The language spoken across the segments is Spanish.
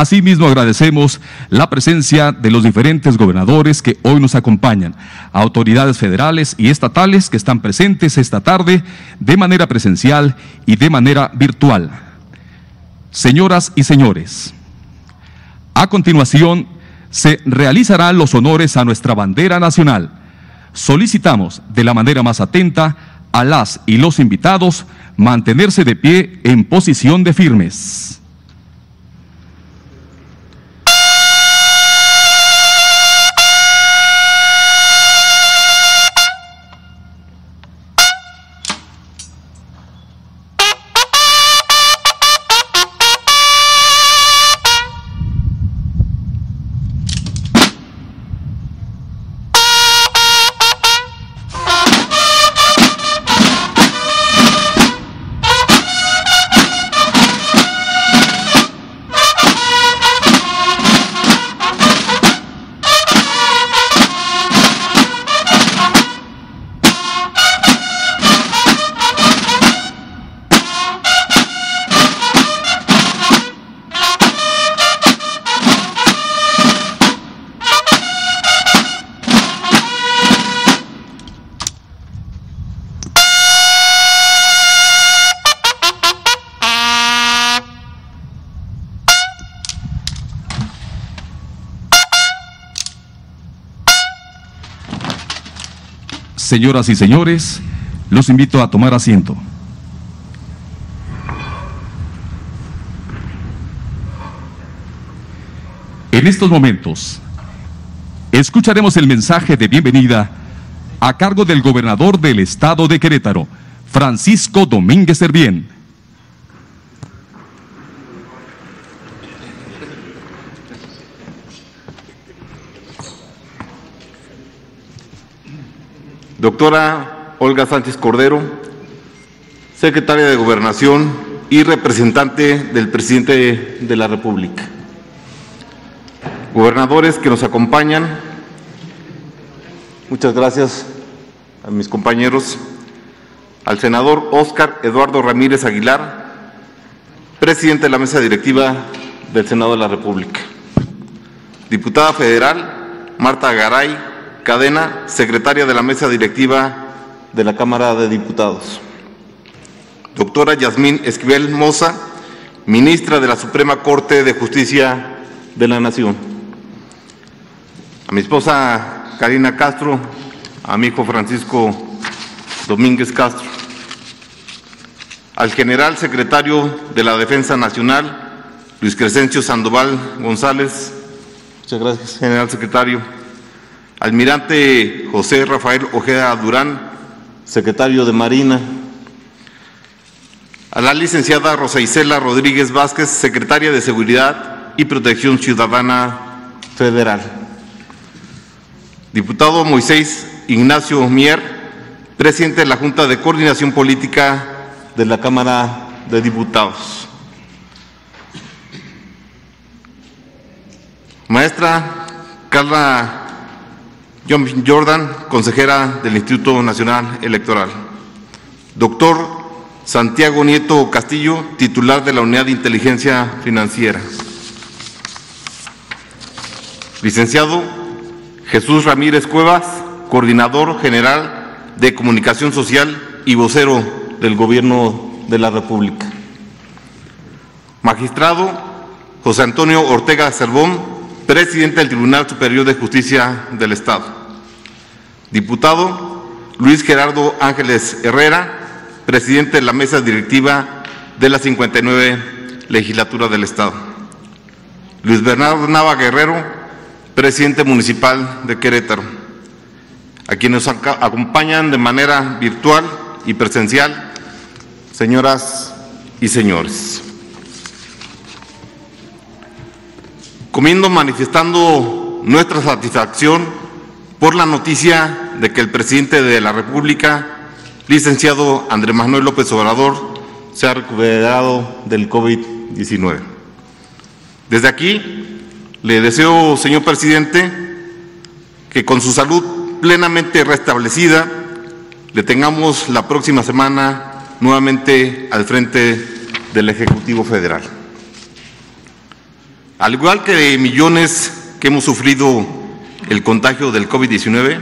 Asimismo, agradecemos la presencia de los diferentes gobernadores que hoy nos acompañan, autoridades federales y estatales que están presentes esta tarde de manera presencial y de manera virtual. Señoras y señores, a continuación se realizarán los honores a nuestra bandera nacional. Solicitamos de la manera más atenta a las y los invitados mantenerse de pie en posición de firmes. Señoras y señores, los invito a tomar asiento. En estos momentos, escucharemos el mensaje de bienvenida a cargo del gobernador del estado de Querétaro, Francisco Domínguez Servién. Doctora Olga Sánchez Cordero, secretaria de Gobernación y representante del presidente de la República. Gobernadores que nos acompañan, muchas gracias a mis compañeros, al senador Óscar Eduardo Ramírez Aguilar, presidente de la mesa directiva del Senado de la República. Diputada federal Marta Garay Cadena, secretaria de la mesa directiva de la Cámara de Diputados. Doctora Yasmín Esquivel Moza, ministra de la Suprema Corte de Justicia de la Nación. A mi esposa Karina Castro, a mi hijo Francisco Domínguez Castro. Al general secretario de la Defensa Nacional, Luis Crescencio Sandoval González. Muchas gracias, general secretario Almirante José Rafael Ojeda Durán, secretario de Marina. A la licenciada Rosa Isela Rodríguez Vázquez, secretaria de Seguridad y Protección Ciudadana Federal. Diputado Moisés Ignacio Mier, presidente de la Junta de Coordinación Política de la Cámara de Diputados. Maestra Carla John Jordan, consejera del Instituto Nacional Electoral. Doctor Santiago Nieto Castillo, titular de la Unidad de Inteligencia Financiera. Licenciado Jesús Ramírez Cuevas, coordinador general de Comunicación Social y vocero del Gobierno de la República. Magistrado José Antonio Ortega Cervón, presidente del Tribunal Superior de Justicia del Estado. Diputado Luis Gerardo Ángeles Herrera, presidente de la mesa directiva de la 59 legislatura del Estado. Luis Bernardo Nava Guerrero, presidente municipal de Querétaro. A quienes nos acompañan de manera virtual y presencial, señoras y señores. Comiendo manifestando nuestra satisfacción por la noticia de que el presidente de la República, licenciado Andrés Manuel López Obrador, se ha recuperado del COVID-19. Desde aquí le deseo, señor presidente, que con su salud plenamente restablecida le tengamos la próxima semana nuevamente al frente del Ejecutivo Federal. Al igual que millones que hemos sufrido el contagio del COVID-19,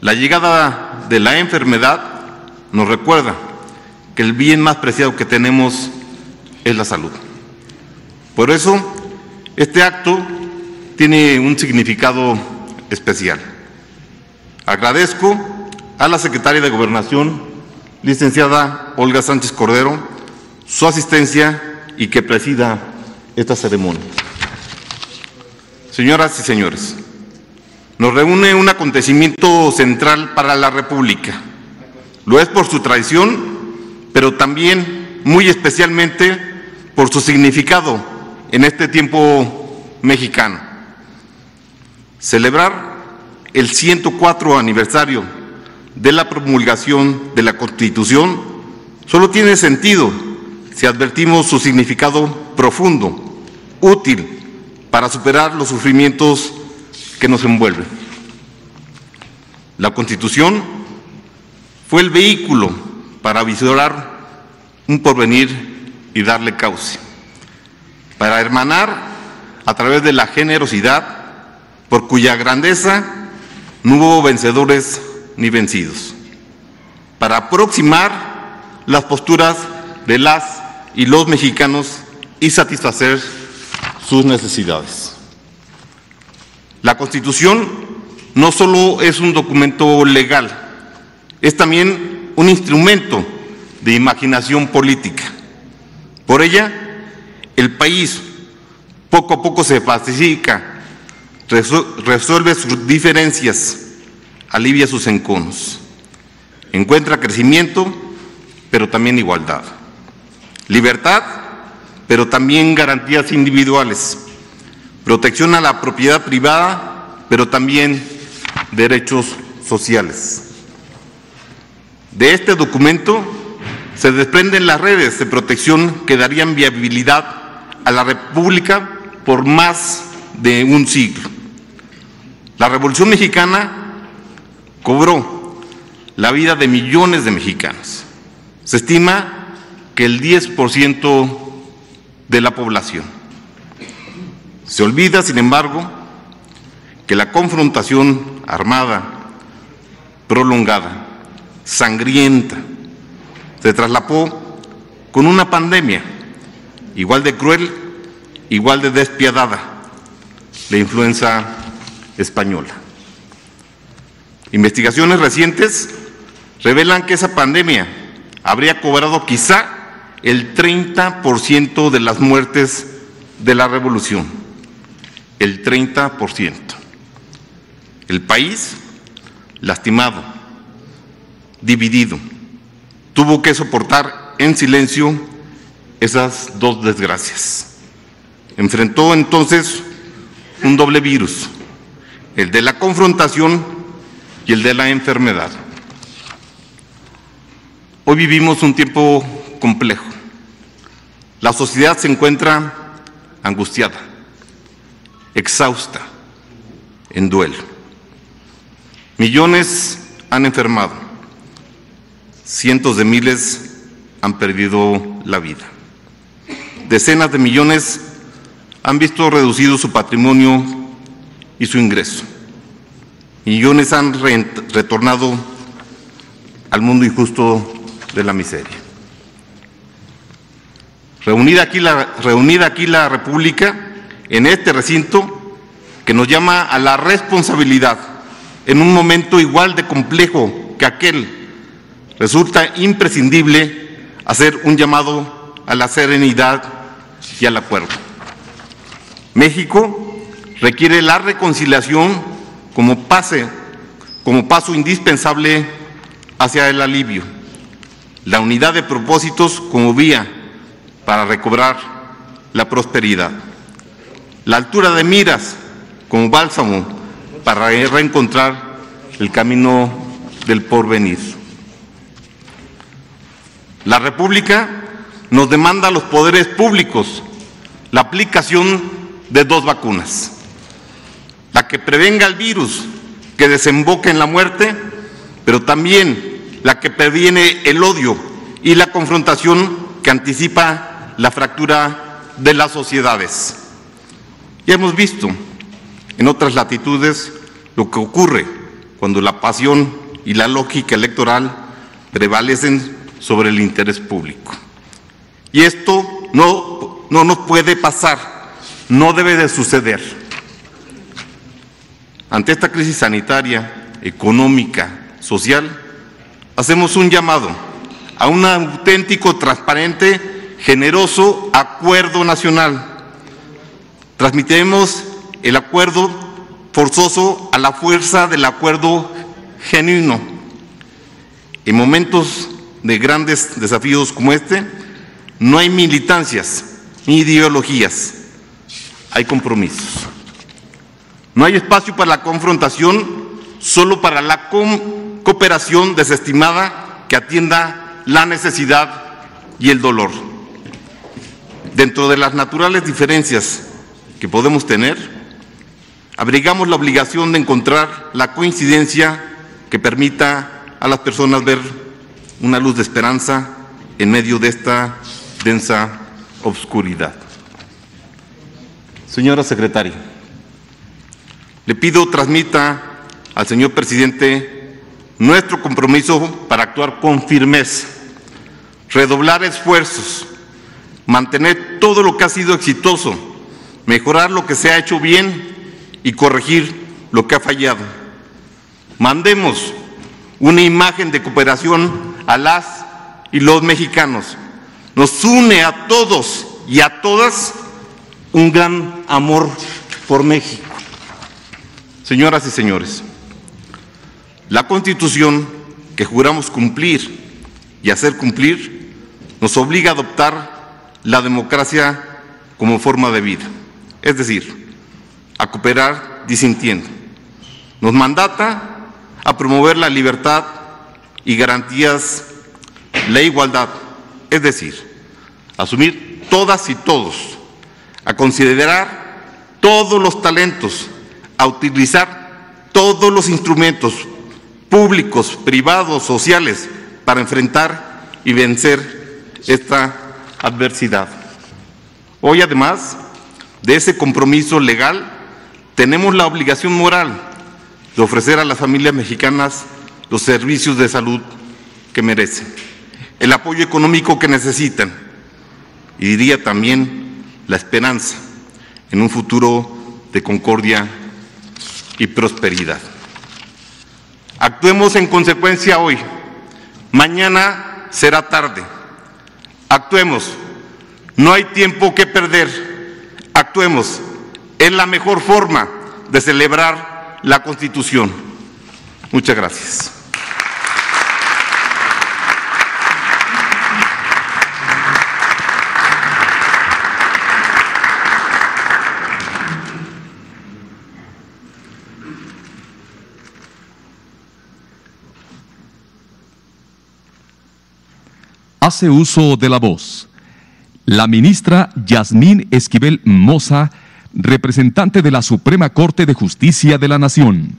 la llegada de la enfermedad nos recuerda que el bien más preciado que tenemos es la salud. Por eso, este acto tiene un significado especial. Agradezco a la secretaria de Gobernación, licenciada Olga Sánchez Cordero, su asistencia y que presida esta ceremonia. Señoras y señores, nos reúne un acontecimiento central para la República. Lo es por su tradición, pero también muy especialmente por su significado en este tiempo mexicano. Celebrar el 104 aniversario de la promulgación de la Constitución solo tiene sentido si advertimos su significado profundo, útil para superar los sufrimientos que nos envuelven. La Constitución fue el vehículo para visorar un porvenir y darle cauce, para hermanar a través de la generosidad, por cuya grandeza no hubo vencedores ni vencidos, para aproximar las posturas de las y los mexicanos y satisfacer sus necesidades. La Constitución no solo es un documento legal, es también un instrumento de imaginación política. Por ella, el país poco a poco se pacifica, resuelve sus diferencias, alivia sus enconos, encuentra crecimiento, pero también igualdad. Libertad, pero también garantías individuales. Protección a la propiedad privada, pero también derechos sociales. De este documento se desprenden las redes de protección que darían viabilidad a la República por más de un siglo. La Revolución Mexicana cobró la vida de millones de mexicanos. Se estima que el 10% de la población. Se olvida, sin embargo, que la confrontación armada, prolongada, sangrienta, se traslapó con una pandemia igual de cruel, igual de despiadada, la influenza española. Investigaciones recientes revelan que esa pandemia habría cobrado quizá el 30% de las muertes de la revolución. El 30%. El país lastimado, dividido, tuvo que soportar en silencio esas dos desgracias. Enfrentó entonces un doble virus, el de la confrontación y el de la enfermedad. Hoy vivimos un tiempo complejo. La sociedad se encuentra angustiada, exhausta, en duelo. Millones han enfermado, cientos de miles han perdido la vida. Decenas de millones han visto reducido su patrimonio y su ingreso. Millones han retornado al mundo injusto de la miseria. Reunida aquí, la, reunida aquí la República en este recinto que nos llama a la responsabilidad en un momento igual de complejo que aquel, resulta imprescindible hacer un llamado a la serenidad y al acuerdo. México requiere la reconciliación como pase, como paso indispensable hacia el alivio, la unidad de propósitos como vía para recobrar la prosperidad. La altura de miras como bálsamo para reencontrar el camino del porvenir. La República nos demanda a los poderes públicos la aplicación de dos vacunas. La que prevenga el virus que desemboque en la muerte, pero también la que previene el odio y la confrontación que anticipa la fractura de las sociedades. Ya hemos visto en otras latitudes lo que ocurre cuando la pasión y la lógica electoral prevalecen sobre el interés público. Y esto no, no nos puede pasar, no debe de suceder. Ante esta crisis sanitaria, económica, social, hacemos un llamado a un auténtico, transparente, generoso acuerdo nacional. Transmitemos el acuerdo forzoso a la fuerza del acuerdo genuino. En momentos de grandes desafíos como este, no hay militancias ni ideologías, hay compromisos. No hay espacio para la confrontación, solo para la cooperación desestimada que atienda la necesidad y el dolor. Dentro de las naturales diferencias que podemos tener, abrigamos la obligación de encontrar la coincidencia que permita a las personas ver una luz de esperanza en medio de esta densa obscuridad. Señora secretaria, le pido transmita al señor presidente nuestro compromiso para actuar con firmeza, redoblar esfuerzos, mantener todo lo que ha sido exitoso, mejorar lo que se ha hecho bien y corregir lo que ha fallado. Mandemos una imagen de cooperación a las y los mexicanos. Nos une a todos y a todas un gran amor por México. Señoras y señores, la Constitución que juramos cumplir y hacer cumplir nos obliga a adoptar la democracia como forma de vida, es decir, a cooperar disintiendo. Nos mandata a promover la libertad y garantías, la igualdad, es decir, asumir todas y todos, a considerar todos los talentos, a utilizar todos los instrumentos públicos, privados, sociales, para enfrentar y vencer esta adversidad. Hoy, además de ese compromiso legal, tenemos la obligación moral de ofrecer a las familias mexicanas los servicios de salud que merecen, el apoyo económico que necesitan y diría también la esperanza en un futuro de concordia y prosperidad. Actuemos en consecuencia hoy. Mañana será tarde. Actuemos. No hay tiempo que perder. Actuemos. Es la mejor forma de celebrar la Constitución. Muchas gracias. hace uso de la voz. La ministra Yasmín Esquivel Moza, representante de la Suprema Corte de Justicia de la Nación.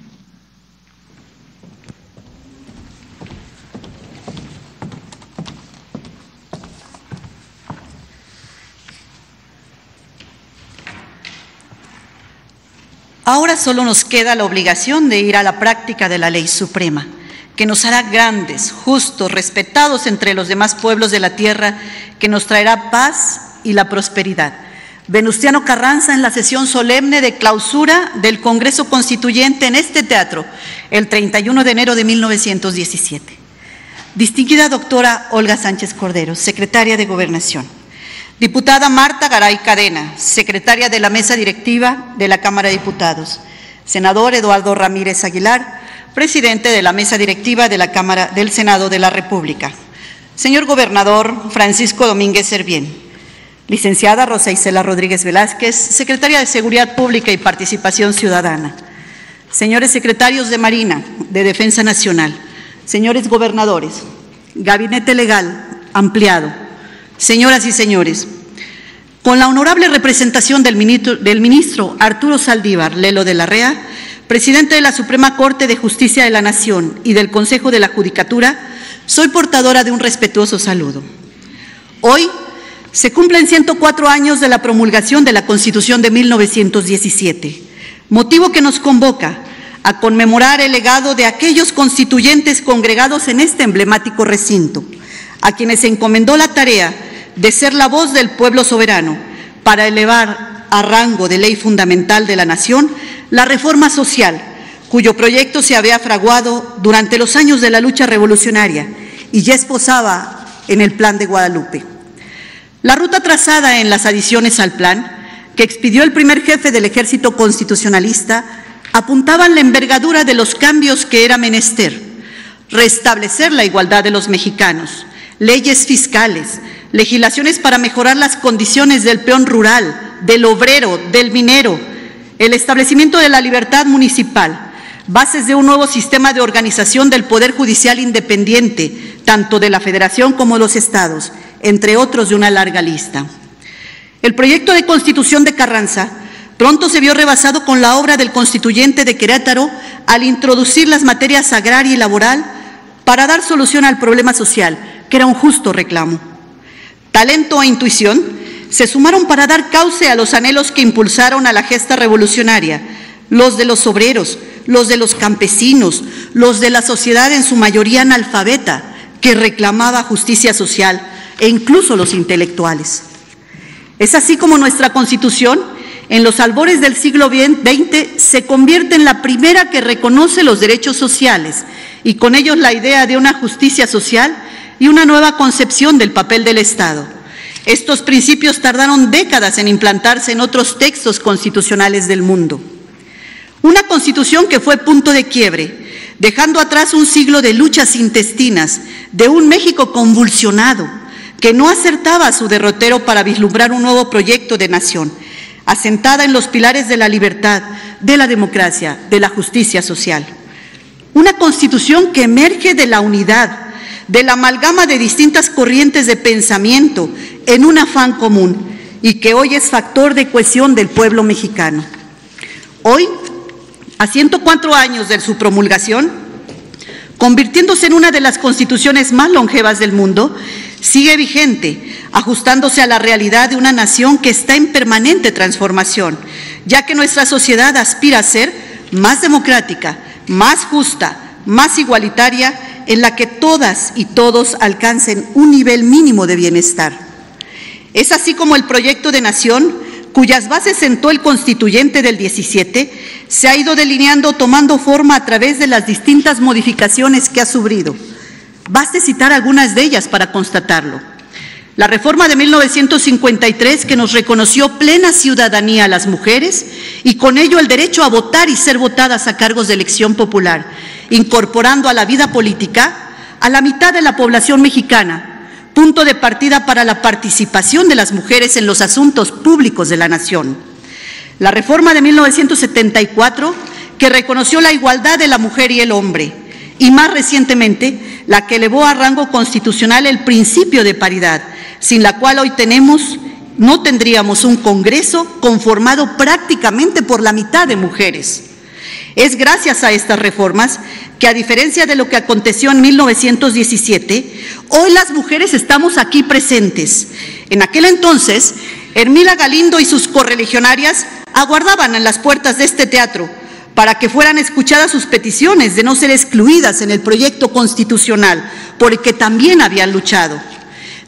Ahora solo nos queda la obligación de ir a la práctica de la ley suprema que nos hará grandes, justos, respetados entre los demás pueblos de la tierra, que nos traerá paz y la prosperidad. Venustiano Carranza en la sesión solemne de clausura del Congreso Constituyente en este teatro, el 31 de enero de 1917. Distinguida doctora Olga Sánchez Cordero, secretaria de Gobernación. Diputada Marta Garay Cadena, secretaria de la mesa directiva de la Cámara de Diputados. Senador Eduardo Ramírez Aguilar, presidente de la mesa directiva de la Cámara del Senado de la República. Señor Gobernador Francisco Domínguez Servién, licenciada Rosa Isela Rodríguez Velázquez, secretaria de Seguridad Pública y Participación Ciudadana. Señores secretarios de Marina, de Defensa Nacional, señores gobernadores, gabinete legal ampliado, señoras y señores, con la honorable representación del ministro, del ministro Arturo Saldívar Lelo de la Rea, presidente de la Suprema Corte de Justicia de la Nación y del Consejo de la Judicatura, soy portadora de un respetuoso saludo. Hoy Se cumplen 104 años de la promulgación de la Constitución de 1917, motivo que nos convoca a conmemorar el legado de aquellos constituyentes congregados en este emblemático recinto, a quienes se encomendó la tarea de ser la voz del pueblo soberano para elevar a rango de ley fundamental de la nación la reforma social, cuyo proyecto se había fraguado durante los años de la lucha revolucionaria y ya esposaba en el Plan de Guadalupe. La ruta trazada en las adiciones al plan, que expidió el primer jefe del ejército constitucionalista, apuntaban la envergadura de los cambios que era menester, restablecer la igualdad de los mexicanos, leyes fiscales, legislaciones para mejorar las condiciones del peón rural, del obrero, del minero, el establecimiento de la libertad municipal, bases de un nuevo sistema de organización del Poder Judicial independiente, tanto de la Federación como de los estados, entre otros de una larga lista. El proyecto de constitución de Carranza pronto se vio rebasado con la obra del constituyente de Querétaro al introducir las materias agraria y laboral para dar solución al problema social, que era un justo reclamo. Talento e intuición se sumaron para dar cauce a los anhelos que impulsaron a la gesta revolucionaria, los de los obreros, los de los campesinos, los de la sociedad en su mayoría analfabeta, que reclamaba justicia social, e incluso los intelectuales. Es así como nuestra Constitución, en los albores del siglo XX, se convierte en la primera que reconoce los derechos sociales y con ellos la idea de una justicia social y una nueva concepción del papel del Estado. Estos principios tardaron décadas en implantarse en otros textos constitucionales del mundo. Una constitución que fue punto de quiebre, dejando atrás un siglo de luchas intestinas, de un México convulsionado, que no acertaba a su derrotero para vislumbrar un nuevo proyecto de nación, asentada en los pilares de la libertad, de la democracia, de la justicia social. Una constitución que emerge de la unidad, de la amalgama de distintas corrientes de pensamiento en un afán común y que hoy es factor de cohesión del pueblo mexicano. Hoy, a 104 años de su promulgación, convirtiéndose en una de las constituciones más longevas del mundo, sigue vigente, ajustándose a la realidad de una nación que está en permanente transformación, ya que nuestra sociedad aspira a ser más democrática, más justa, más igualitaria, en la que todas y todos alcancen un nivel mínimo de bienestar. Es así como el proyecto de nación, cuyas bases sentó el constituyente del 17, se ha ido delineando tomando forma a través de las distintas modificaciones que ha sufrido Baste citar algunas de ellas para constatarlo. La reforma de 1953 que nos reconoció plena ciudadanía a las mujeres y con ello el derecho a votar y ser votadas a cargos de elección popular, incorporando a la vida política a la mitad de la población mexicana, punto de partida para la participación de las mujeres en los asuntos públicos de la nación. La reforma de 1974 que reconoció la igualdad de la mujer y el hombre y más recientemente la que elevó a rango constitucional el principio de paridad, sin la cual hoy tenemos no tendríamos un Congreso conformado prácticamente por la mitad de mujeres. Es gracias a estas reformas que, a diferencia de lo que aconteció en 1917, hoy las mujeres estamos aquí presentes. En aquel entonces, Hermila Galindo y sus correligionarias aguardaban en las puertas de este teatro para que fueran escuchadas sus peticiones de no ser excluidas en el proyecto constitucional, por el que también habían luchado.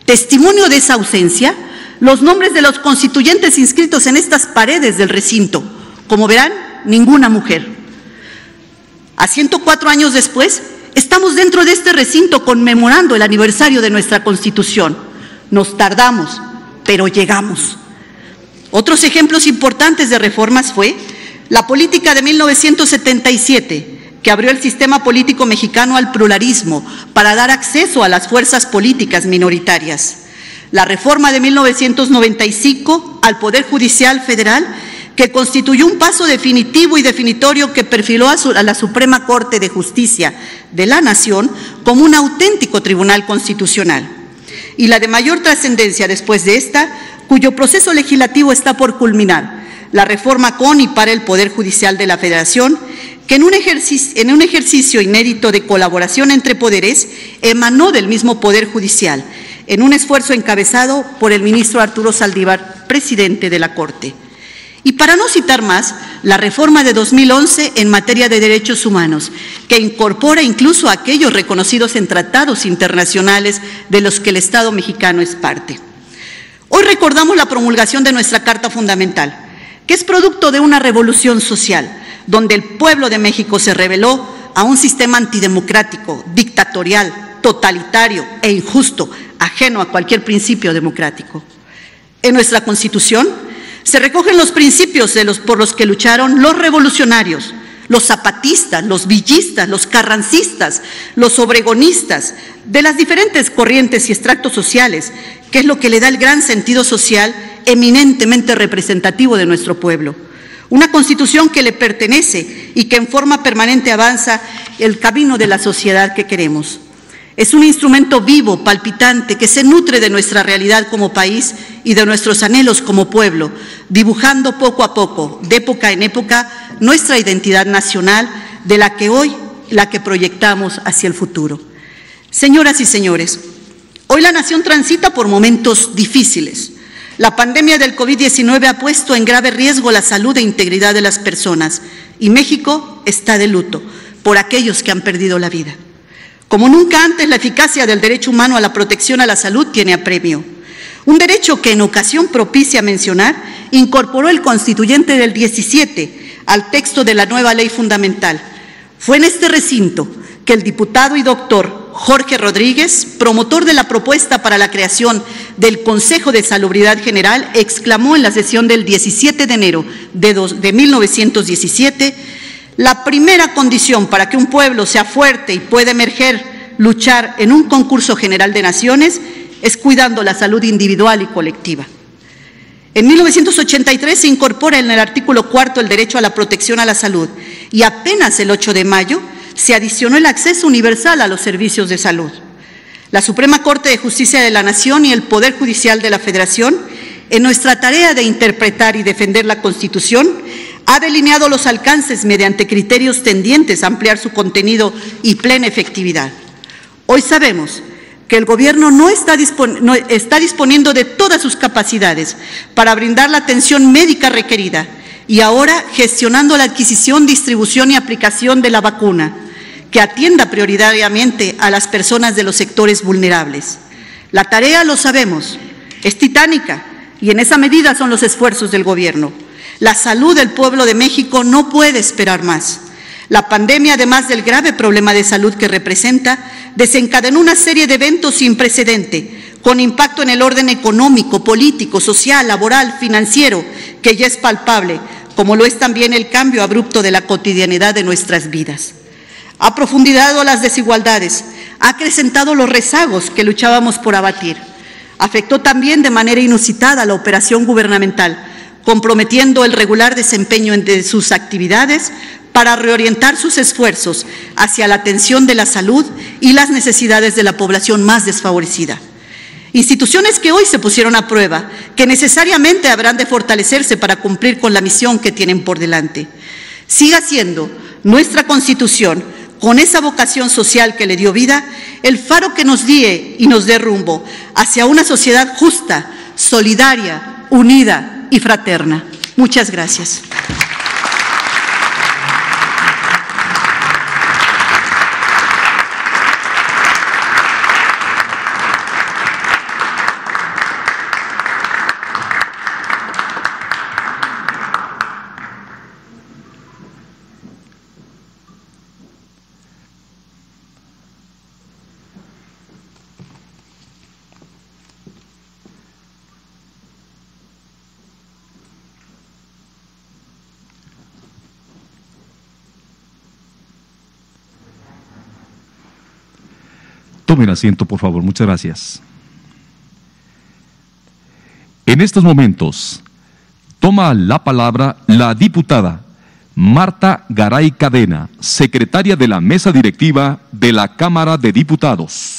Testimonio de esa ausencia, los nombres de los constituyentes inscritos en estas paredes del recinto. Como verán, ninguna mujer. A 104 años después, estamos dentro de este recinto conmemorando el aniversario de nuestra Constitución. Nos tardamos, pero llegamos. Otros ejemplos importantes de reformas fue la política de 1977, que abrió el sistema político mexicano al pluralismo para dar acceso a las fuerzas políticas minoritarias. La reforma de 1995 al Poder Judicial Federal, que constituyó un paso definitivo y definitorio que perfiló a, la Suprema Corte de Justicia de la Nación como un auténtico tribunal constitucional. Y la de mayor trascendencia después de esta, cuyo proceso legislativo está por culminar, la reforma con y para el Poder Judicial de la Federación, que en un, ejercicio, inédito de colaboración entre poderes emanó del mismo Poder Judicial en un esfuerzo encabezado por el ministro Arturo Saldívar, presidente de la Corte. Y para no citar más, la reforma de 2011 en materia de derechos humanos, que incorpora incluso aquellos reconocidos en tratados internacionales de los que el Estado mexicano es parte. Hoy recordamos la promulgación de nuestra Carta Fundamental, que es producto de una revolución social, donde el pueblo de México se rebeló a un sistema antidemocrático, dictatorial, totalitario e injusto, ajeno a cualquier principio democrático. En nuestra Constitución se recogen los principios por los que lucharon los revolucionarios, los zapatistas, los villistas, los carrancistas, los obregonistas, de las diferentes corrientes y extractos sociales, que es lo que le da el gran sentido social eminentemente representativo de nuestro pueblo. Una constitución que le pertenece y que en forma permanente avanza el camino de la sociedad que queremos. Es un instrumento vivo, palpitante, que se nutre de nuestra realidad como país y de nuestros anhelos como pueblo, dibujando poco a poco, de época en época, nuestra identidad nacional, de la que hoy la que proyectamos hacia el futuro. Señoras y señores, hoy la nación transita por momentos difíciles. La pandemia del COVID-19 ha puesto en grave riesgo la salud e integridad de las personas y México está de luto por aquellos que han perdido la vida. Como nunca antes, la eficacia del derecho humano a la protección a la salud tiene apremio. Un derecho que en ocasión propicia mencionar incorporó el constituyente del 17 al texto de la nueva ley fundamental. Fue en este recinto que el diputado y doctor Jorge Rodríguez, promotor de la propuesta para la creación del Consejo de Salubridad General, exclamó en la sesión del 17 de enero de, de 1917 la primera condición para que un pueblo sea fuerte y pueda emerger, luchar en un concurso general de naciones, es cuidando la salud individual y colectiva. En 1983 se incorpora en el artículo cuarto el derecho a la protección a la salud y apenas el 8 de mayo se adicionó el acceso universal a los servicios de salud. La Suprema Corte de Justicia de la Nación y el Poder Judicial de la Federación, en nuestra tarea de interpretar y defender la Constitución, ha delineado los alcances mediante criterios tendientes a ampliar su contenido y plena efectividad. Hoy sabemos que el Gobierno no está, está, disponiendo de todas sus capacidades para brindar la atención médica requerida y ahora gestionando la adquisición, distribución y aplicación de la vacuna, que atienda prioritariamente a las personas de los sectores vulnerables. La tarea, lo sabemos, es titánica y en esa medida son los esfuerzos del Gobierno. La salud del pueblo de México no puede esperar más. La pandemia, además del grave problema de salud que representa, desencadenó una serie de eventos sin precedente, con impacto en el orden económico, político, social, laboral, financiero, que ya es palpable, como lo es también el cambio abrupto de la cotidianidad de nuestras vidas. Ha profundizado las desigualdades, ha acrecentado los rezagos que luchábamos por abatir. Afectó también de manera inusitada la operación gubernamental, comprometiendo el regular desempeño de sus actividades para reorientar sus esfuerzos hacia la atención de la salud y las necesidades de la población más desfavorecida. Instituciones que hoy se pusieron a prueba, que necesariamente habrán de fortalecerse para cumplir con la misión que tienen por delante. Siga siendo nuestra Constitución, con esa vocación social que le dio vida, el faro que nos guíe y nos dé rumbo hacia una sociedad justa, solidaria, unida, y fraterna. Muchas gracias. Tomen asiento, por favor. Muchas gracias. En estos momentos, toma la palabra la diputada Marta Garay Cadena, secretaria de la mesa directiva de la Cámara de Diputados.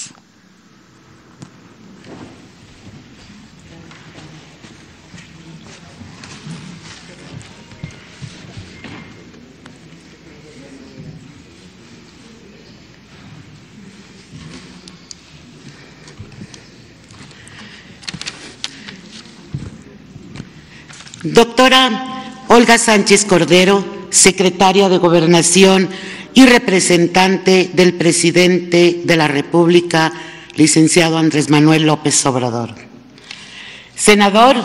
Olga Sánchez Cordero, secretaria de Gobernación y representante del presidente de la República, licenciado Andrés Manuel López Obrador. Senador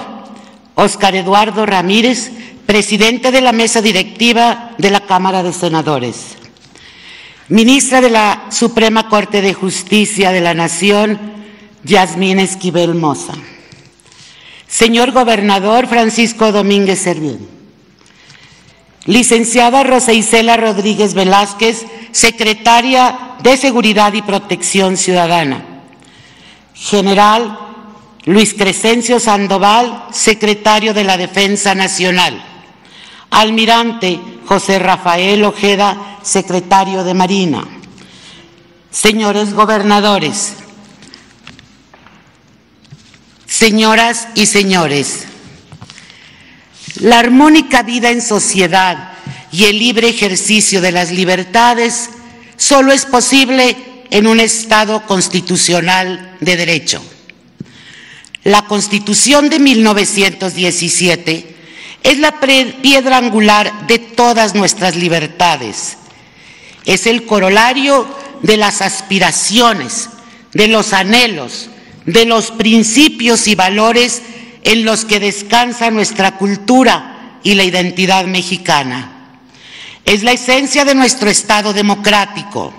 Óscar Eduardo Ramírez, presidente de la mesa directiva de la Cámara de Senadores. Ministra de la Suprema Corte de Justicia de la Nación, Yasmín Esquivel Moza. Señor Gobernador Francisco Domínguez Servién. Licenciada Rosa Isela Rodríguez Velázquez, Secretaria de Seguridad y Protección Ciudadana. General Luis Crescencio Sandoval, Secretario de la Defensa Nacional. Almirante José Rafael Ojeda, Secretario de Marina. Señores gobernadores, señoras y señores, la armónica vida en sociedad y el libre ejercicio de las libertades solo es posible en un Estado constitucional de derecho. La Constitución de 1917 es la piedra angular de todas nuestras libertades. Es el corolario de las aspiraciones, de los anhelos, de los principios y valores en los que descansa nuestra cultura y la identidad mexicana. Es la esencia de nuestro Estado democrático.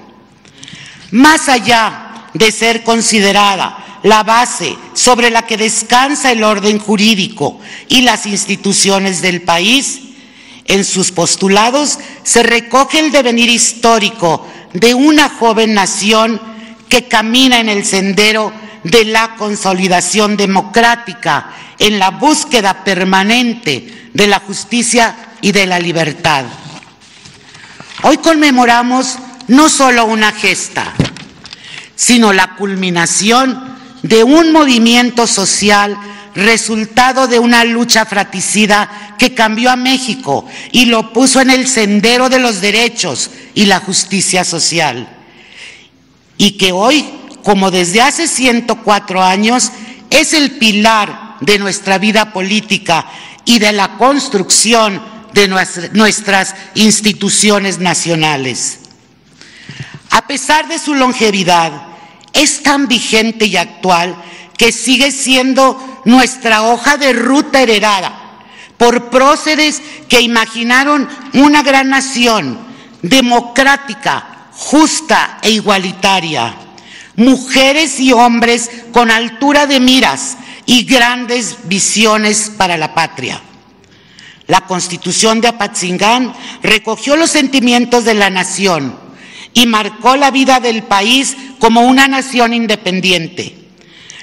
Más allá de ser considerada la base sobre la que descansa el orden jurídico y las instituciones del país, en sus postulados se recoge el devenir histórico de una joven nación que camina en el sendero de la consolidación democrática en la búsqueda permanente de la justicia y de la libertad. Hoy conmemoramos no solo una gesta, sino la culminación de un movimiento social resultado de una lucha fratricida que cambió a México y lo puso en el sendero de los derechos y la justicia social. Y que hoy, como desde hace 104 años, es el pilar de nuestra vida política y de la construcción de nuestras instituciones nacionales. A pesar de su longevidad, es tan vigente y actual que sigue siendo nuestra hoja de ruta heredada por próceres que imaginaron una gran nación democrática, justa e igualitaria. Mujeres y hombres con altura de miras y grandes visiones para la patria. La constitución de Apatzingán recogió los sentimientos de la nación y marcó la vida del país como una nación independiente.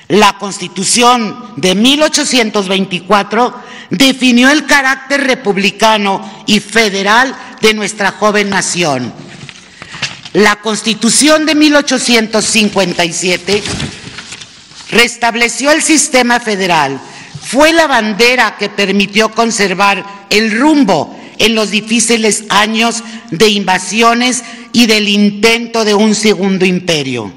La constitución de 1824 definió el carácter republicano y federal de nuestra joven nación. La constitución de 1857 restableció el sistema federal, fue la bandera que permitió conservar el rumbo en los difíciles años de invasiones y del intento de un segundo imperio.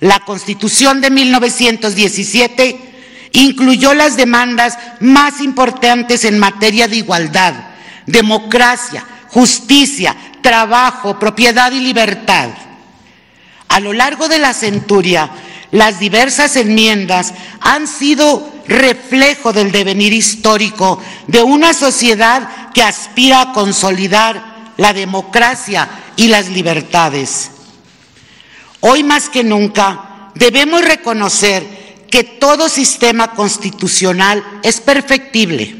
La Constitución de 1917 incluyó las demandas más importantes en materia de igualdad, democracia, justicia, trabajo, propiedad y libertad. A lo largo de la centuria, las diversas enmiendas han sido reflejo del devenir histórico de una sociedad que aspira a consolidar la democracia y las libertades. Hoy más que nunca debemos reconocer que todo sistema constitucional es perfectible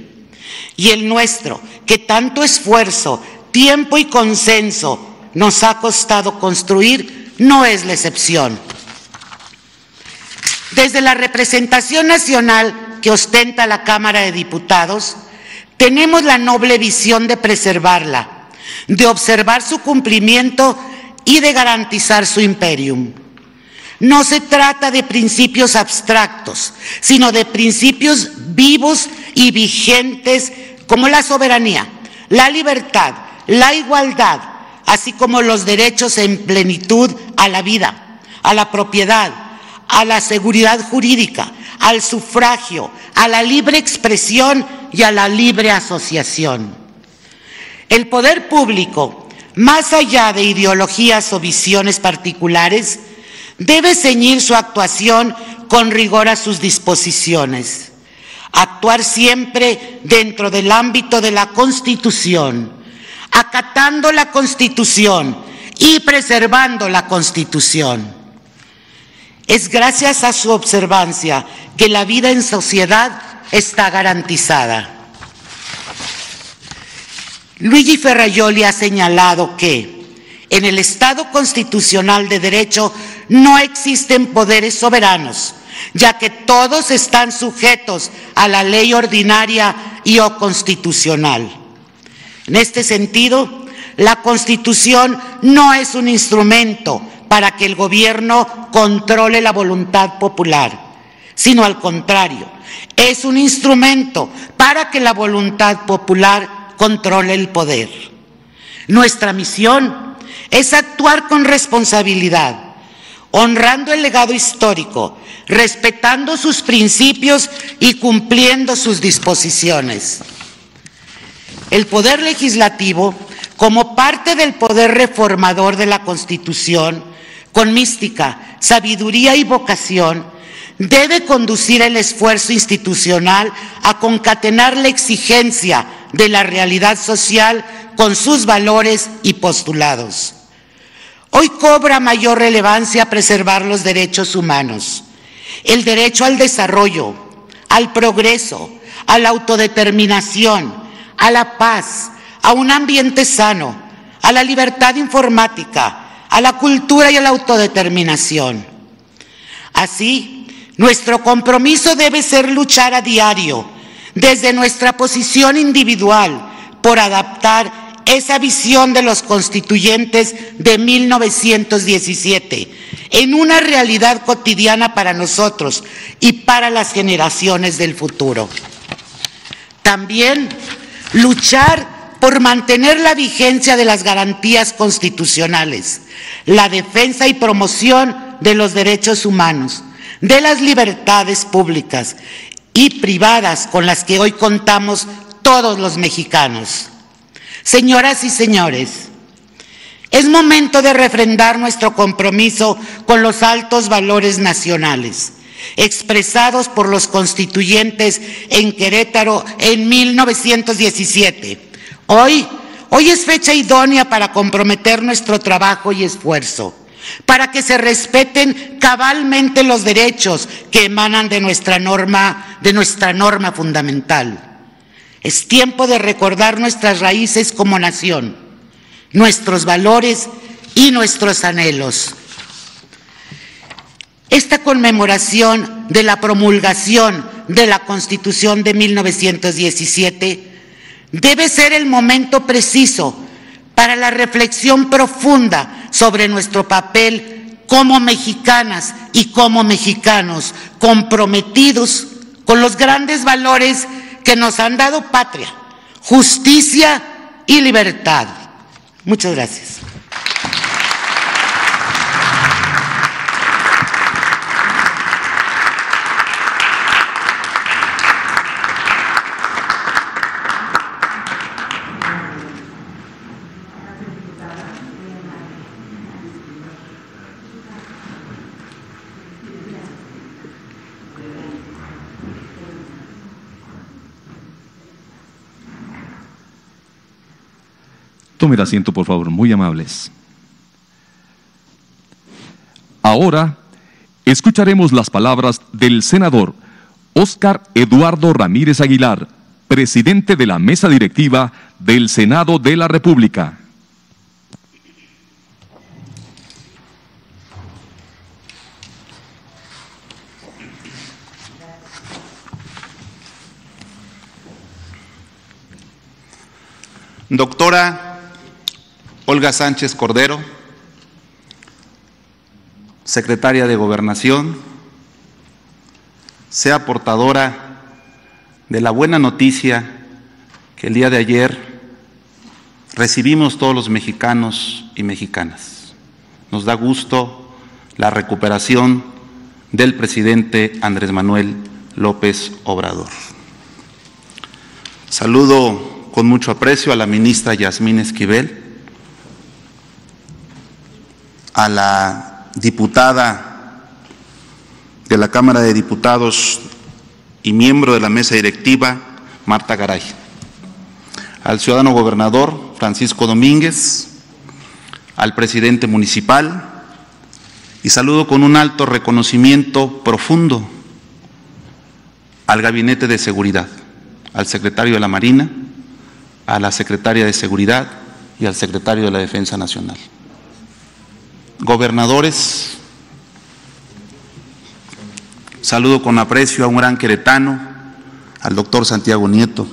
y el nuestro, que tanto esfuerzo, tiempo y consenso nos ha costado construir, no es la excepción. Desde la representación nacional que ostenta la Cámara de Diputados, tenemos la noble visión de preservarla, de observar su cumplimiento y de garantizar su imperium. No se trata de principios abstractos, sino de principios vivos y vigentes como la soberanía, la libertad, la igualdad, así como los derechos en plenitud a la vida, a la propiedad, a la seguridad jurídica, al sufragio, a la libre expresión y a la libre asociación. El poder público, más allá de ideologías o visiones particulares, debe ceñir su actuación con rigor a sus disposiciones, actuar siempre dentro del ámbito de la Constitución, acatando la Constitución y preservando la Constitución. Es gracias a su observancia que la vida en sociedad está garantizada. Luigi Ferraioli ha señalado que en el Estado constitucional de derecho no existen poderes soberanos, ya que todos están sujetos a la ley ordinaria y o constitucional. En este sentido, la Constitución no es un instrumento para que el gobierno controle la voluntad popular, sino al contrario, es un instrumento para que la voluntad popular controle el poder. Nuestra misión es actuar con responsabilidad, honrando el legado histórico, respetando sus principios y cumpliendo sus disposiciones. El poder legislativo, como parte del poder reformador de la Constitución, con mística, sabiduría y vocación, debe conducir el esfuerzo institucional a concatenar la exigencia de la realidad social con sus valores y postulados. Hoy cobra mayor relevancia preservar los derechos humanos, el derecho al desarrollo, al progreso, a la autodeterminación, a la paz, a un ambiente sano, a la libertad informática, a la cultura y a la autodeterminación. Así, nuestro compromiso debe ser luchar a diario, desde nuestra posición individual, por adaptar esa visión de los constituyentes de 1917 en una realidad cotidiana para nosotros y para las generaciones del futuro. También luchar por mantener la vigencia de las garantías constitucionales, la defensa y promoción de los derechos humanos, de las libertades públicas y privadas con las que hoy contamos todos los mexicanos. Señoras y señores, es momento de refrendar nuestro compromiso con los altos valores nacionales expresados por los constituyentes en Querétaro en 1917 Hoy, hoy es fecha idónea para comprometer nuestro trabajo y esfuerzo, para que se respeten cabalmente los derechos que emanan de nuestra norma, de nuestra norma fundamental. Es tiempo de recordar nuestras raíces como nación, nuestros valores y nuestros anhelos. Esta conmemoración de la promulgación de la Constitución de 1917 debe ser el momento preciso para la reflexión profunda sobre nuestro papel como mexicanas y como mexicanos comprometidos con los grandes valores que nos han dado patria, justicia y libertad. Muchas gracias. Tome el asiento, por favor, muy amables. Ahora escucharemos las palabras del senador Óscar Eduardo Ramírez Aguilar, presidente de la mesa directiva del Senado de la República. Doctora Olga Sánchez Cordero, secretaria de Gobernación, sea portadora de la buena noticia que el día de ayer recibimos todos los mexicanos y mexicanas. Nos da gusto la recuperación del presidente Andrés Manuel López Obrador. Saludo con mucho aprecio a la ministra Yasmín Esquivel, a la diputada de la Cámara de Diputados y miembro de la mesa directiva, Marta Garay, al ciudadano gobernador Francisco Domínguez, al presidente municipal. Y saludo con un alto reconocimiento profundo al gabinete de seguridad, al secretario de la Marina, a la secretaria de Seguridad y al secretario de la Defensa Nacional. Gobernadores, saludo con aprecio a un gran queretano, al doctor Santiago Nieto.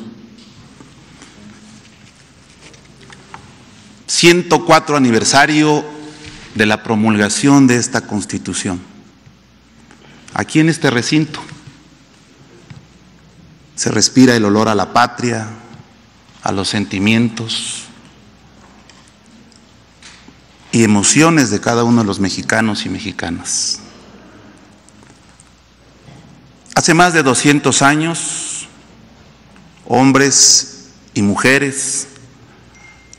104 aniversario de la promulgación de esta Constitución. Aquí en este recinto se respira el olor a la patria, a los sentimientos y emociones de cada uno de los mexicanos y mexicanas. Hace más de 200 años, hombres y mujeres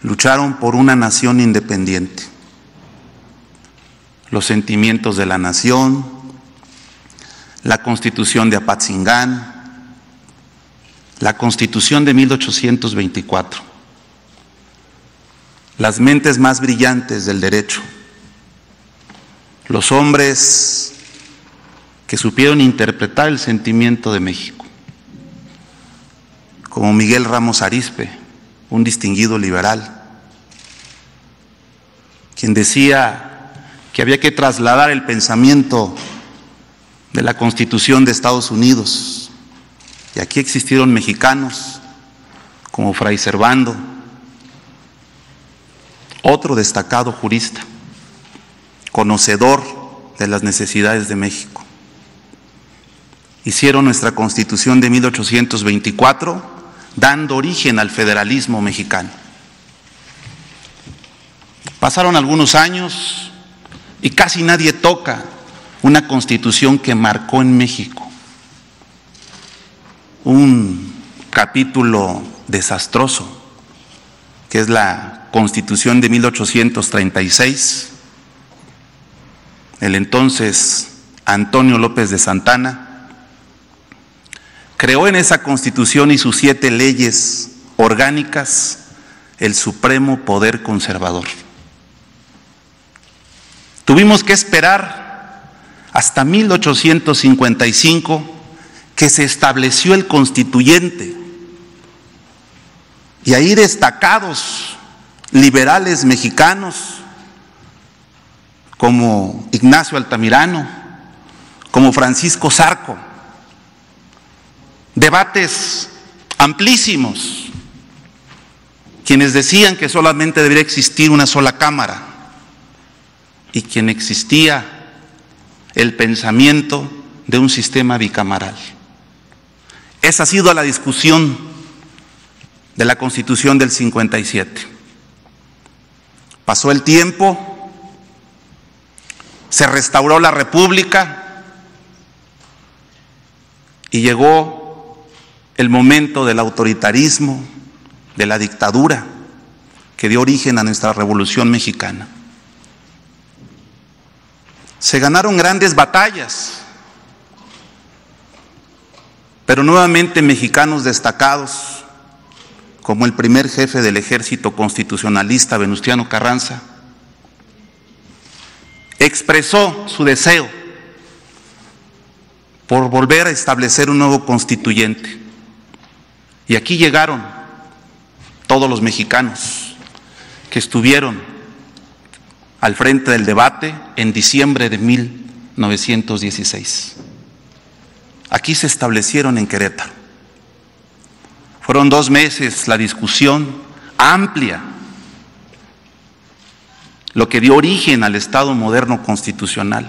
lucharon por una nación independiente. Los sentimientos de la nación, la constitución de Apatzingán, la constitución de 1824, las mentes más brillantes del derecho, los hombres que supieron interpretar el sentimiento de México, como Miguel Ramos Arispe, un distinguido liberal, quien decía que había que trasladar el pensamiento de la Constitución de Estados Unidos. Y aquí existieron mexicanos como Fray Servando, otro destacado jurista, conocedor de las necesidades de México. Hicieron nuestra Constitución de 1824 dando origen al federalismo mexicano. Pasaron algunos años y casi nadie toca una constitución que marcó en México un capítulo desastroso, que es la constitución de 1836. El entonces Antonio López de Santana creó en esa constitución y sus siete leyes orgánicas el supremo poder conservador. Tuvimos que esperar hasta 1855 que se estableció el constituyente y ahí destacados liberales mexicanos como Ignacio Altamirano, como Francisco Zarco, debates amplísimos, quienes decían que solamente debería existir una sola cámara y quien existía el pensamiento de un sistema bicamaral. Esa ha sido la discusión de la Constitución del 57. Pasó el tiempo, se restauró la República y llegó el momento del autoritarismo, de la dictadura que dio origen a nuestra revolución mexicana. Se ganaron grandes batallas, pero nuevamente mexicanos destacados, como el primer jefe del ejército constitucionalista, Venustiano Carranza, expresó su deseo por volver a establecer un nuevo constituyente. Y aquí llegaron todos los mexicanos que estuvieron al frente del debate en diciembre de 1916. Aquí se establecieron en Querétaro. Fueron dos meses la discusión amplia, lo que dio origen al Estado moderno constitucional.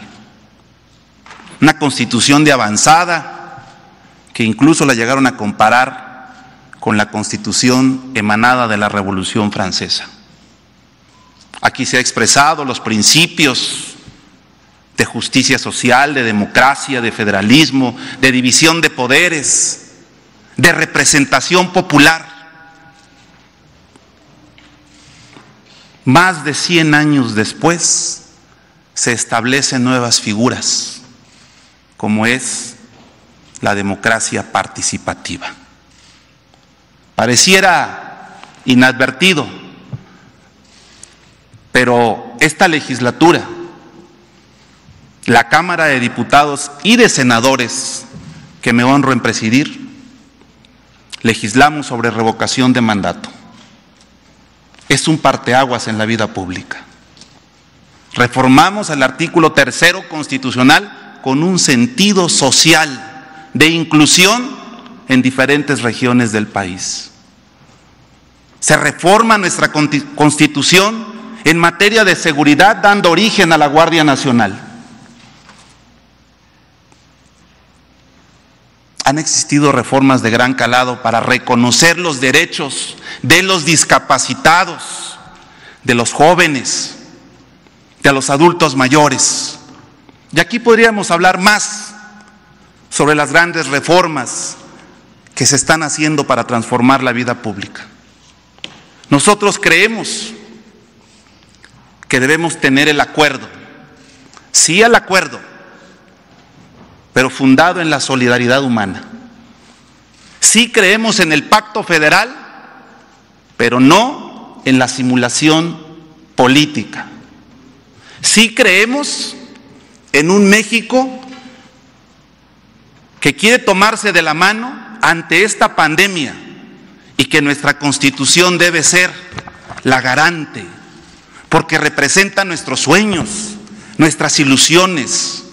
Una constitución de avanzada que incluso la llegaron a comparar con la constitución emanada de la Revolución Francesa. Aquí se ha expresado los principios de justicia social, de democracia, de federalismo, de división de poderes, de representación popular. Más de 100 años después se establecen nuevas figuras, como es la democracia participativa. Pareciera inadvertido, pero esta legislatura, la Cámara de Diputados y de Senadores que me honro en presidir, legislamos sobre revocación de mandato. Es un parteaguas en la vida pública. Reformamos el artículo tercero constitucional con un sentido social de inclusión en diferentes regiones del país. Se reforma nuestra constitución en materia de seguridad dando origen a la Guardia Nacional. Han existido reformas de gran calado para reconocer los derechos de los discapacitados, de los jóvenes, de los adultos mayores. Y aquí podríamos hablar más sobre las grandes reformas que se están haciendo para transformar la vida pública. Nosotros creemos que debemos tener el acuerdo, sí al acuerdo, pero fundado en la solidaridad humana. Sí creemos en el pacto federal, pero no en la simulación política. Sí creemos en un México que quiere tomarse de la mano ante esta pandemia y que nuestra constitución debe ser la garante, porque representa nuestros sueños, nuestras ilusiones,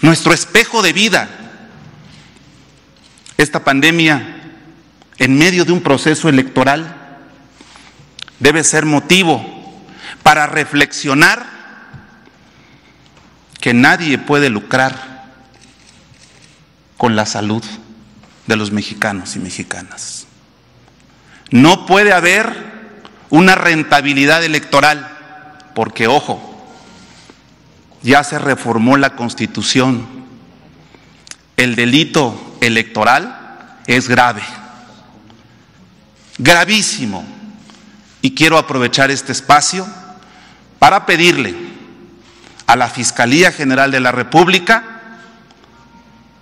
nuestro espejo de vida. Esta pandemia, en medio de un proceso electoral, debe ser motivo para reflexionar que nadie puede lucrar con la salud de los mexicanos y mexicanas. No puede haber una rentabilidad electoral, porque ojo, ya se reformó la constitución. El delito electoral es grave, gravísimo. Y quiero aprovechar este espacio para pedirle a la Fiscalía General de la República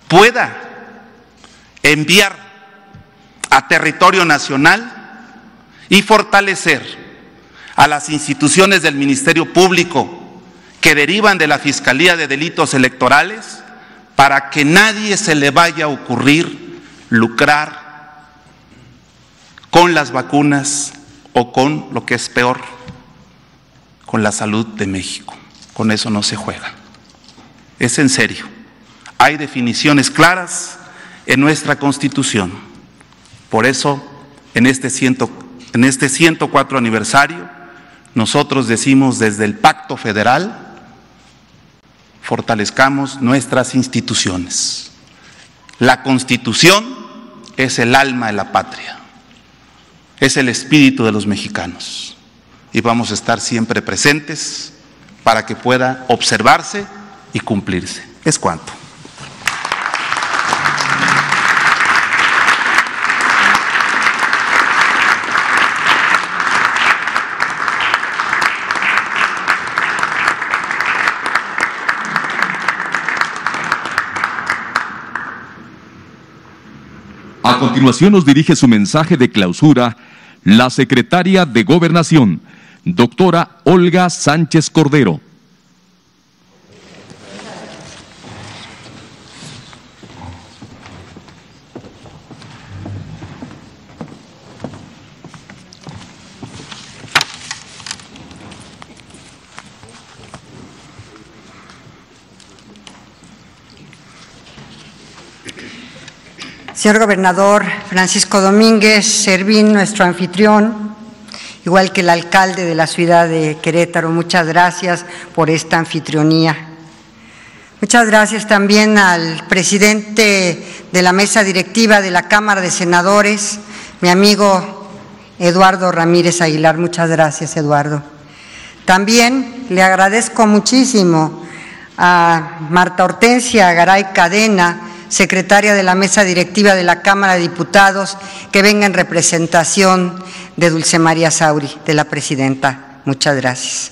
pueda enviar a territorio nacional y fortalecer a las instituciones del Ministerio Público que derivan de la Fiscalía de Delitos Electorales para que nadie se le vaya a ocurrir lucrar con las vacunas o con lo que es peor, con la salud de México. Con eso no se juega. Es en serio. Hay definiciones claras en nuestra Constitución. Por eso, en este, ciento, en este 104 aniversario, nosotros decimos desde el Pacto Federal, fortalezcamos nuestras instituciones. La constitución es el alma de la patria, es el espíritu de los mexicanos y vamos a estar siempre presentes para que pueda observarse y cumplirse. Es cuanto. A continuación nos dirige su mensaje de clausura la secretaria de Gobernación, doctora Olga Sánchez Cordero. Señor gobernador Francisco Domínguez Servín, nuestro anfitrión, igual que el alcalde de la ciudad de Querétaro, muchas gracias por esta anfitrionía. Muchas gracias también al presidente de la mesa directiva de la Cámara de Senadores, mi amigo Eduardo Ramírez Aguilar. Muchas gracias, Eduardo. También le agradezco muchísimo a Marta Hortensia Garay Cadena, secretaria de la mesa directiva de la Cámara de Diputados, que venga en representación de Dulce María Sauri, de la presidenta. Muchas gracias.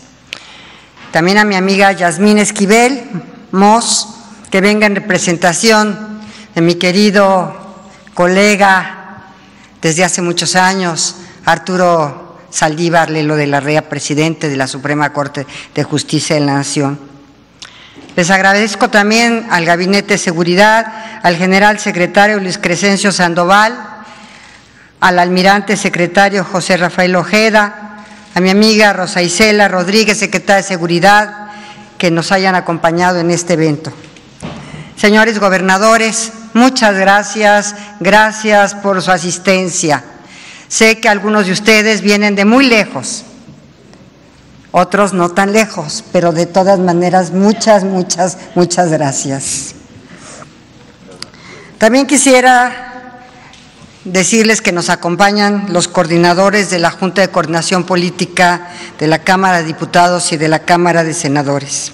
También a mi amiga Yasmín Esquivel, Mos, que venga en representación de mi querido colega desde hace muchos años, Arturo Saldívar Lelo de la Rea, presidente de la Suprema Corte de Justicia de la Nación. Les agradezco también al Gabinete de Seguridad, al general secretario Luis Crescencio Sandoval, al almirante secretario José Rafael Ojeda, a mi amiga Rosa Isela Rodríguez, secretaria de Seguridad, que nos hayan acompañado en este evento. Señores gobernadores, muchas gracias, gracias por su asistencia. Sé que algunos de ustedes vienen de muy lejos, otros no tan lejos, pero de todas maneras, muchas, muchas, muchas gracias. También quisiera decirles que nos acompañan los coordinadores de la Junta de Coordinación Política de la Cámara de Diputados y de la Cámara de Senadores,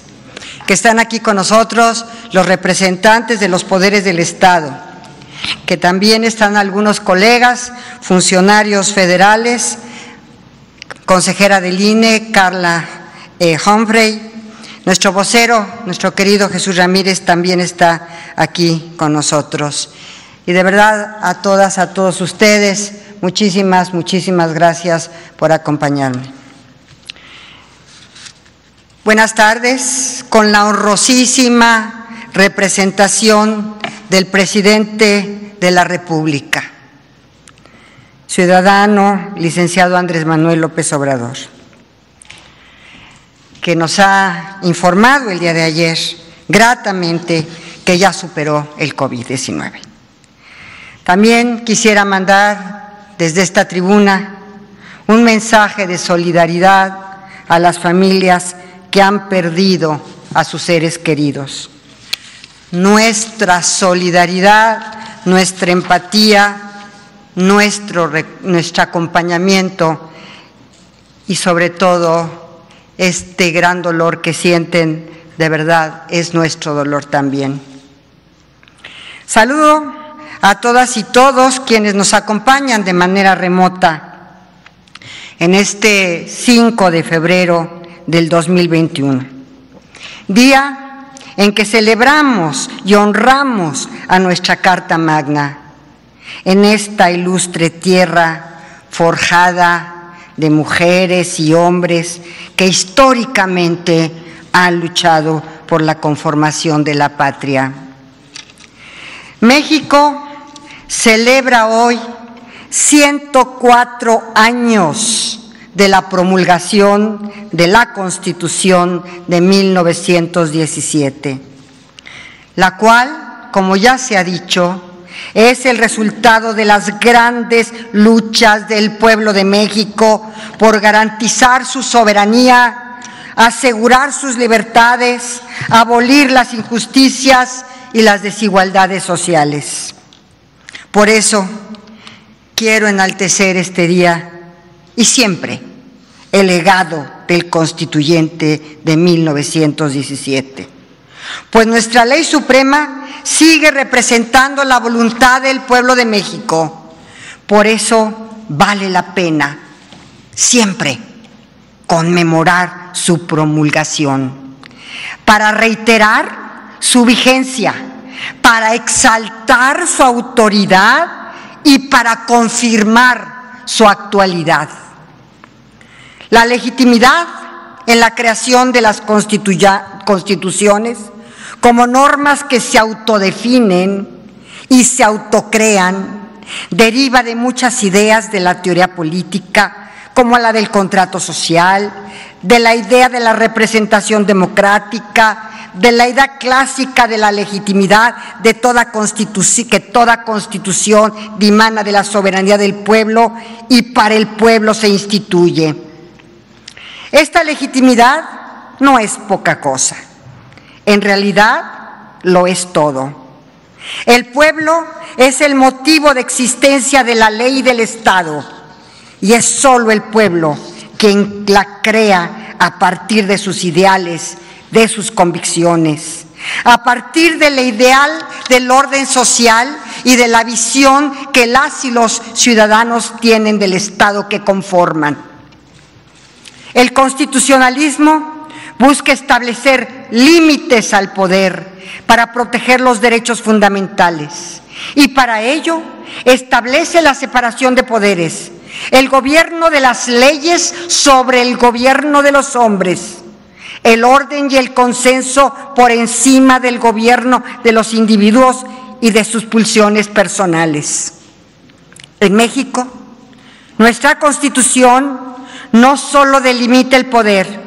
que están aquí con nosotros los representantes de los poderes del Estado, que también están algunos colegas, funcionarios federales, consejera del INE, Carla eh, Humphrey. Nuestro vocero, nuestro querido Jesús Ramírez, también está aquí con nosotros. Y de verdad, a todas, a todos ustedes, muchísimas, muchísimas gracias por acompañarme. Buenas tardes, con la honrosísima representación del presidente de la República ciudadano licenciado Andrés Manuel López Obrador, que nos ha informado el día de ayer gratamente que ya superó el COVID-19. También quisiera mandar desde esta tribuna un mensaje de solidaridad a las familias que han perdido a sus seres queridos. Nuestra solidaridad, nuestra empatía nuestro, nuestro acompañamiento y sobre todo este gran dolor que sienten, de verdad es nuestro dolor también. Saludo a todas y todos quienes nos acompañan de manera remota en este 5 de febrero del 2021, día en que celebramos y honramos a nuestra Carta Magna en esta ilustre tierra forjada de mujeres y hombres que históricamente han luchado por la conformación de la patria. México celebra hoy 104 años de la promulgación de la Constitución de 1917, la cual, como ya se ha dicho, es el resultado de las grandes luchas del pueblo de México por garantizar su soberanía, asegurar sus libertades, abolir las injusticias y las desigualdades sociales. Por eso quiero enaltecer este día y siempre el legado del constituyente de 1917 pues nuestra ley suprema sigue representando la voluntad del pueblo de México. Por eso vale la pena siempre conmemorar su promulgación, para reiterar su vigencia, para exaltar su autoridad y para confirmar su actualidad. La legitimidad en la creación de las constituciones como normas que se autodefinen y se autocrean, deriva de muchas ideas de la teoría política, como la del contrato social, de la idea de la representación democrática, de la idea clásica de la legitimidad de toda constitución, que toda constitución dimana de la soberanía del pueblo y para el pueblo se instituye. Esta legitimidad no es poca cosa. En realidad lo es todo. El pueblo es el motivo de existencia de la ley del Estado y es solo el pueblo quien la crea a partir de sus ideales, de sus convicciones, a partir del ideal del orden social y de la visión que las y los ciudadanos tienen del Estado que conforman. El constitucionalismo busca establecer límites al poder para proteger los derechos fundamentales y para ello establece la separación de poderes, el gobierno de las leyes sobre el gobierno de los hombres el orden y el consenso por encima del gobierno de los individuos y de sus pulsiones personales. En México, nuestra constitución no solo delimita el poder,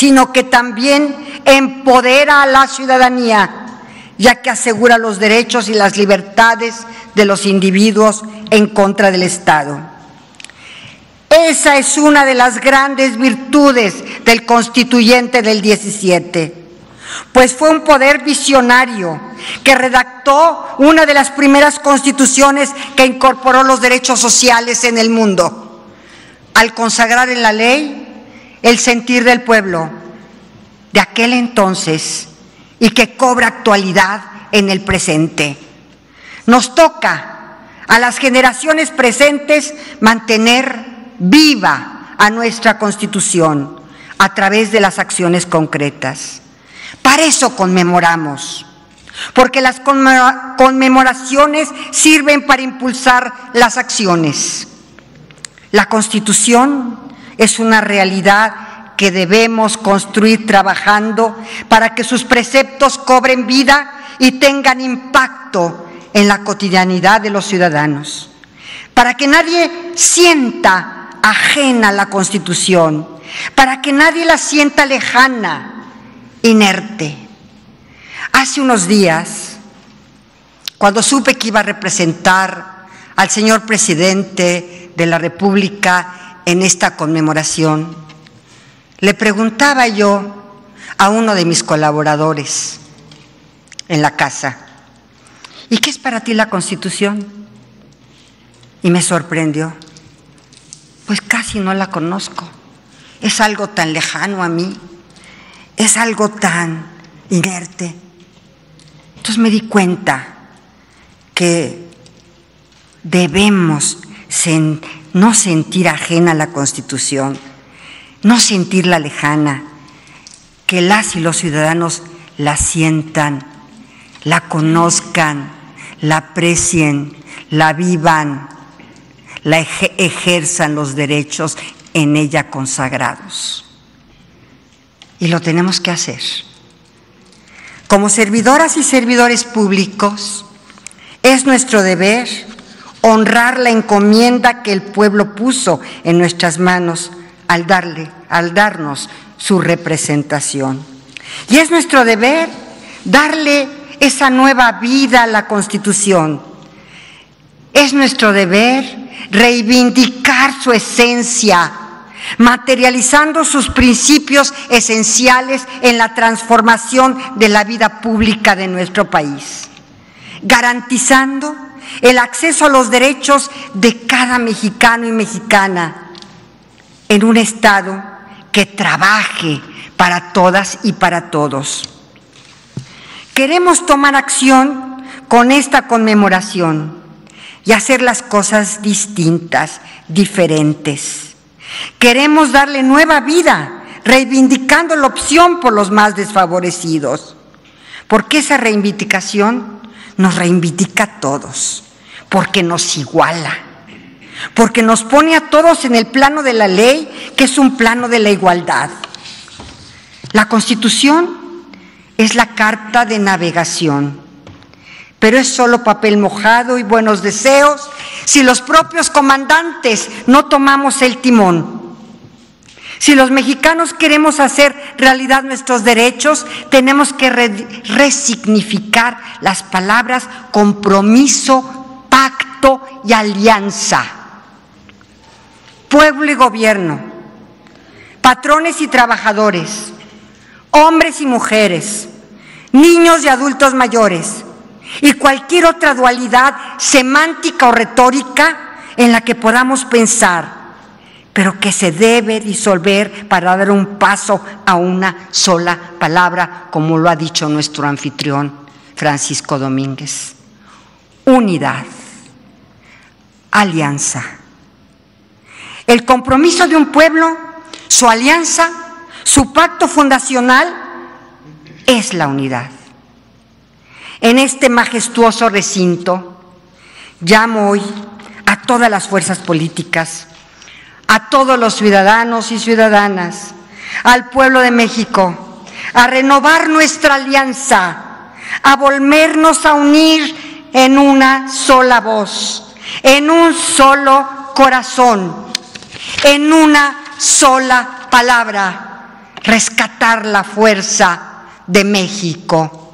sino que también empodera a la ciudadanía, ya que asegura los derechos y las libertades de los individuos en contra del Estado. Esa es una de las grandes virtudes del constituyente del 17, pues fue un poder visionario que redactó una de las primeras constituciones que incorporó los derechos sociales en el mundo, al consagrar en la ley el sentir del pueblo de aquel entonces y que cobra actualidad en el presente. Nos toca a las generaciones presentes mantener viva a nuestra Constitución a través de las acciones concretas. Para eso conmemoramos, porque las conmemoraciones sirven para impulsar las acciones. La Constitución es una realidad que debemos construir trabajando para que sus preceptos cobren vida y tengan impacto en la cotidianidad de los ciudadanos. Para que nadie sienta ajena la Constitución, para que nadie la sienta lejana, inerte. Hace unos días, cuando supe que iba a representar al señor presidente de la República en esta conmemoración, le preguntaba yo a uno de mis colaboradores en la casa, ¿y qué es para ti la Constitución? Y me sorprendió pues casi no la conozco. Es algo tan lejano a mí, es algo tan inerte. Entonces me di cuenta que debemos no sentir ajena la Constitución, no sentirla lejana, que las y los ciudadanos la sientan, la conozcan, la aprecien, la vivan la ejerzan los derechos en ella consagrados. Y lo tenemos que hacer. Como servidoras y servidores públicos, es nuestro deber honrar la encomienda que el pueblo puso en nuestras manos al darle, al darnos su representación. Y es nuestro deber darle esa nueva vida a la Constitución. Es nuestro deber reivindicar su esencia, materializando sus principios esenciales en la transformación de la vida pública de nuestro país, garantizando el acceso a los derechos de cada mexicano y mexicana en un Estado que trabaje para todas y para todos. Queremos tomar acción con esta conmemoración y hacer las cosas distintas, diferentes. Queremos darle nueva vida, reivindicando la opción por los más desfavorecidos, porque esa reivindicación nos reivindica a todos, porque nos iguala, porque nos pone a todos en el plano de la ley, que es un plano de la igualdad. La Constitución es la carta de navegación pero es solo papel mojado y buenos deseos si los propios comandantes no tomamos el timón. Si los mexicanos queremos hacer realidad nuestros derechos, tenemos que resignificar las palabras compromiso, pacto y alianza. Pueblo y gobierno, patrones y trabajadores, hombres y mujeres, niños y adultos mayores, y cualquier otra dualidad semántica o retórica en la que podamos pensar pero que se debe disolver para dar un paso a una sola palabra, como lo ha dicho nuestro anfitrión Francisco Domínguez. Unidad, alianza. El compromiso de un pueblo, su alianza, su pacto fundacional es la unidad. En este majestuoso recinto llamo hoy a todas las fuerzas políticas, a todos los ciudadanos y ciudadanas, al pueblo de México, a renovar nuestra alianza, a volvernos a unir en una sola voz, en un solo corazón, en una sola palabra, rescatar la fuerza de México.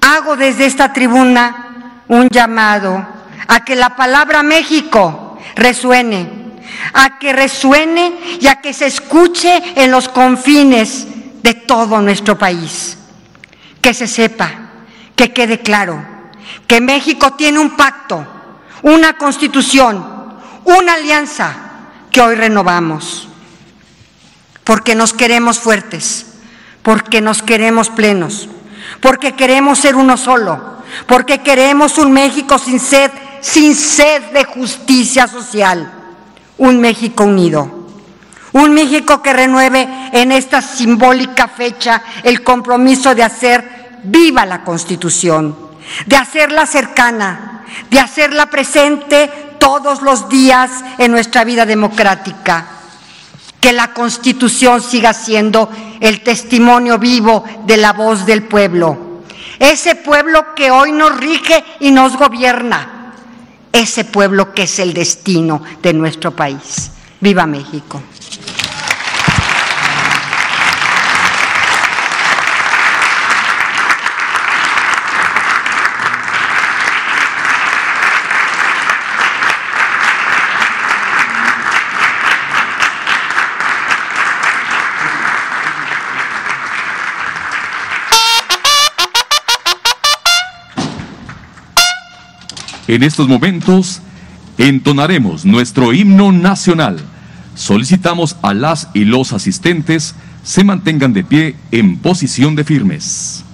Hago desde esta tribuna un llamado a que la palabra México resuene, a que resuene y a que se escuche en los confines de todo nuestro país. Que se sepa, que quede claro, que México tiene un pacto, una constitución, una alianza que hoy renovamos, porque nos queremos fuertes, porque nos queremos plenos porque queremos ser uno solo, porque queremos un México sin sed, sin sed de justicia social, un México unido. Un México que renueve en esta simbólica fecha el compromiso de hacer viva la Constitución, de hacerla cercana, de hacerla presente todos los días en nuestra vida democrática que la Constitución siga siendo el testimonio vivo de la voz del pueblo. Ese pueblo que hoy nos rige y nos gobierna. Ese pueblo que es el destino de nuestro país. Viva México. En estos momentos entonaremos nuestro himno nacional. Solicitamos a las y los asistentes se mantengan de pie en posición de firmes.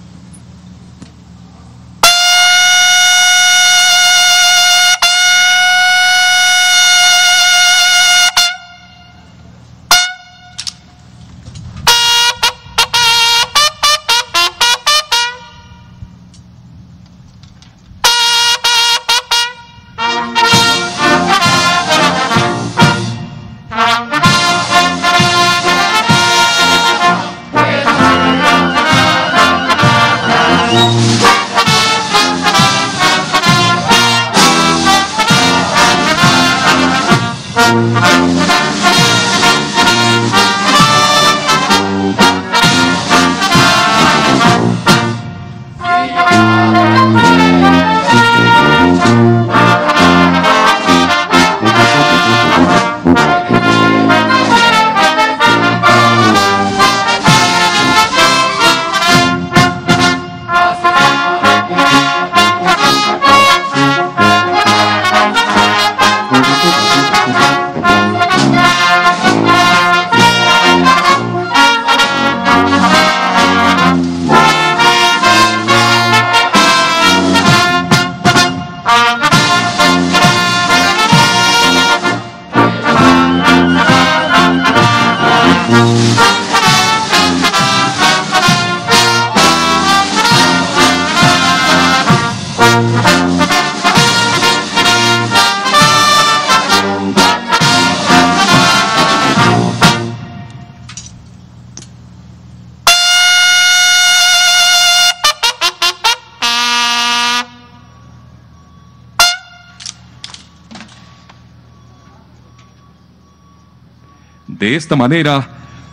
Esta manera,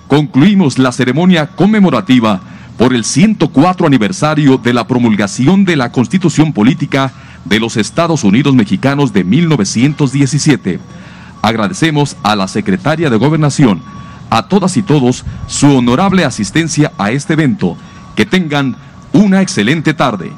concluimos la ceremonia conmemorativa por el 104 aniversario de la promulgación de la Constitución Política de los Estados Unidos Mexicanos de 1917. Agradecemos a la Secretaria de Gobernación, a todas y todos, su honorable asistencia a este evento. Que tengan una excelente tarde.